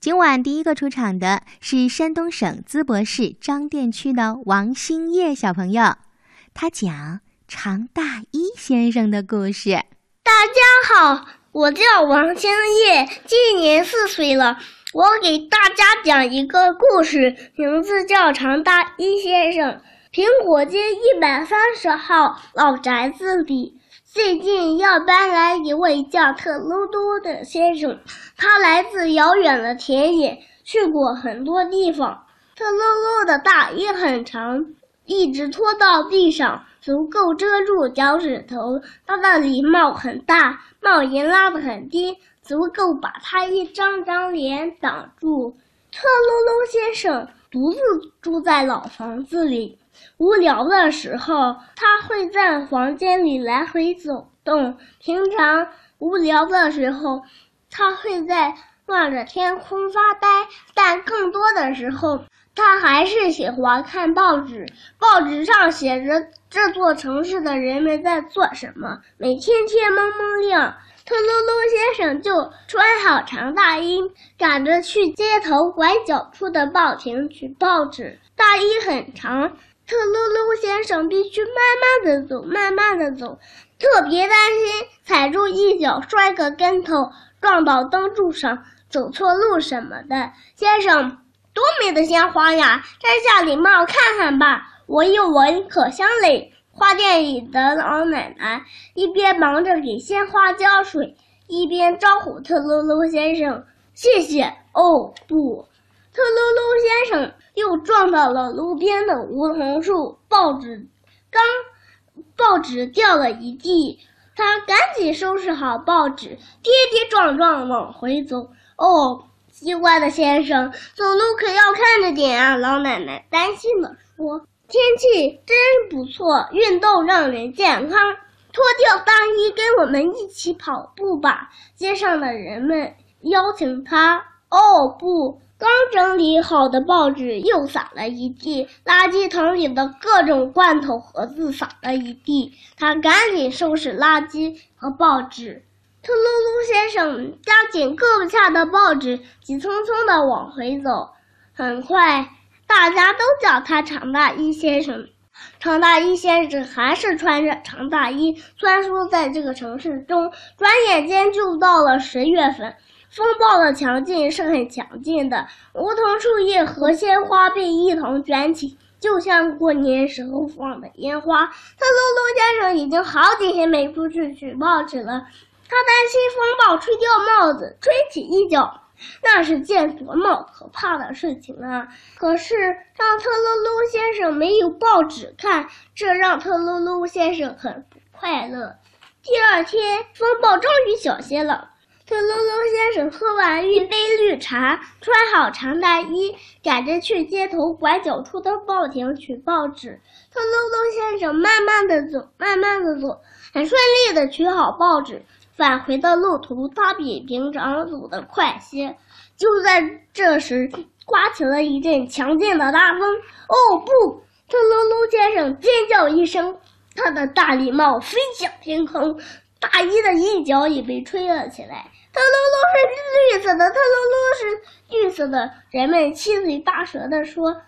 今晚第一个出场的是山东省淄博市张店区的王兴业小朋友，他讲常大一先生的故事。大家好，我叫王兴业，今年四岁了。我给大家讲一个故事，名字叫《常大一先生》。苹果街一百三十号老宅子里。最近要搬来一位叫特鲁多的先生，他来自遥远的田野，去过很多地方。特鲁鲁的大衣很长，一直拖到地上，足够遮住脚趾头。他的礼帽很大，帽檐拉得很低，足够把他一张张脸挡住。特鲁鲁先生独自住在老房子里。无聊的时候，他会在房间里来回走动；平常无聊的时候，他会在望着天空发呆。但更多的时候，他还是喜欢看报纸。报纸上写着这座城市的人们在做什么。每天天蒙蒙亮，特鲁鲁先生就穿好长大衣，赶着去街头拐角处的报亭取报纸。大衣很长。特鲁鲁先生必须慢慢的走，慢慢的走，特别担心踩住一脚摔个跟头，撞到灯柱上，走错路什么的。先生，多美的鲜花呀！摘下礼帽看看吧，闻一闻可香嘞。花店里的老奶奶一边忙着给鲜花浇水，一边招呼特鲁鲁先生：“谢谢。”哦，不。特鲁鲁先生又撞到了路边的梧桐树，报纸刚报纸掉了一地，他赶紧收拾好报纸，跌跌撞撞往回走。哦，奇怪的先生，走路可要看着点啊！老奶奶担心地说：“天气真不错，运动让人健康。脱掉大衣，跟我们一起跑步吧。”街上的人们邀请他。哦，不。刚整理好的报纸又洒了一地，垃圾桶里的各种罐头盒子洒了一地。他赶紧收拾垃圾和报纸。特鲁鲁先生夹紧胳膊下的报纸，急匆匆地往回走。很快，大家都叫他长大衣先生。长大衣先生还是穿着长大衣，穿梭在这个城市中。转眼间就到了十月份。风暴的强劲是很强劲的，梧桐树叶和鲜花被一同卷起，就像过年时候放的烟花。特鲁鲁先生已经好几天没出去取报纸了，他担心风暴吹掉帽子，吹起一角，那是件多么可怕的事情啊！可是让特鲁鲁先生没有报纸看，这让特鲁鲁先生很不快乐。第二天，风暴终于小些了。特鲁鲁先生喝完一杯绿茶，穿好长大衣，赶着去街头拐角处的报亭取报纸。特鲁鲁先生慢慢的走，慢慢的走，很顺利的取好报纸。返回的路途，他比平常走得快些。就在这时，刮起了一阵强劲的大风。哦不！特鲁鲁先生尖叫一声，他的大礼帽飞向天空，大衣的一角也被吹了起来。特鲁鲁是绿色的，特鲁鲁是绿色的。人们七嘴八舌地说：“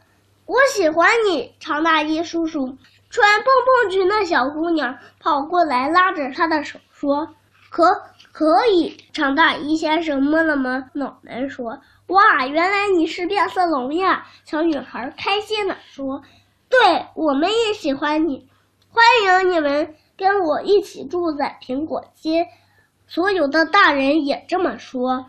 我喜欢你，长大衣叔叔。”穿蓬蓬裙的小姑娘跑过来，拉着他的手说：“可可以？”长大衣先生摸了摸脑门说：“哇，原来你是变色龙呀！”小女孩开心地说：“对，我们也喜欢你，欢迎你们跟我一起住在苹果街。”所有的大人也这么说，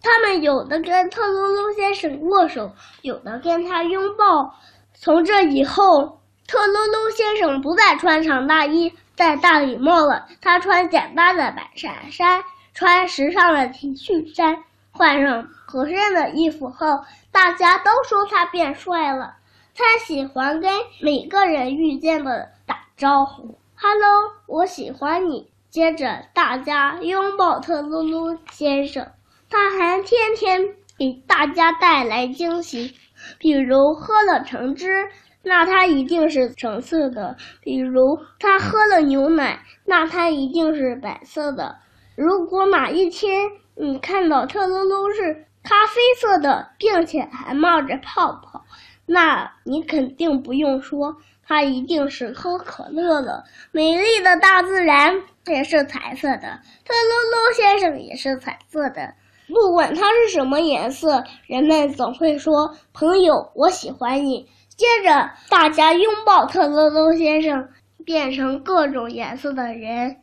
他们有的跟特鲁鲁先生握手，有的跟他拥抱。从这以后，特鲁鲁先生不再穿长大衣、戴大礼帽了，他穿简单的白衬衫，穿时尚的 T 恤衫，换上合身的衣服后，大家都说他变帅了。他喜欢跟每个人遇见的打招呼：“Hello，我喜欢你。”接着，大家拥抱特鲁鲁先生。他还天天给大家带来惊喜，比如喝了橙汁，那它一定是橙色的；比如他喝了牛奶，那它一定是白色的。如果哪一天你看到特鲁鲁是咖啡色的，并且还冒着泡泡，那你肯定不用说，他一定是喝可乐了。美丽的大自然也是彩色的，特鲁鲁先生也是彩色的。不管他是什么颜色，人们总会说：“朋友，我喜欢你。”接着，大家拥抱特鲁鲁先生，变成各种颜色的人。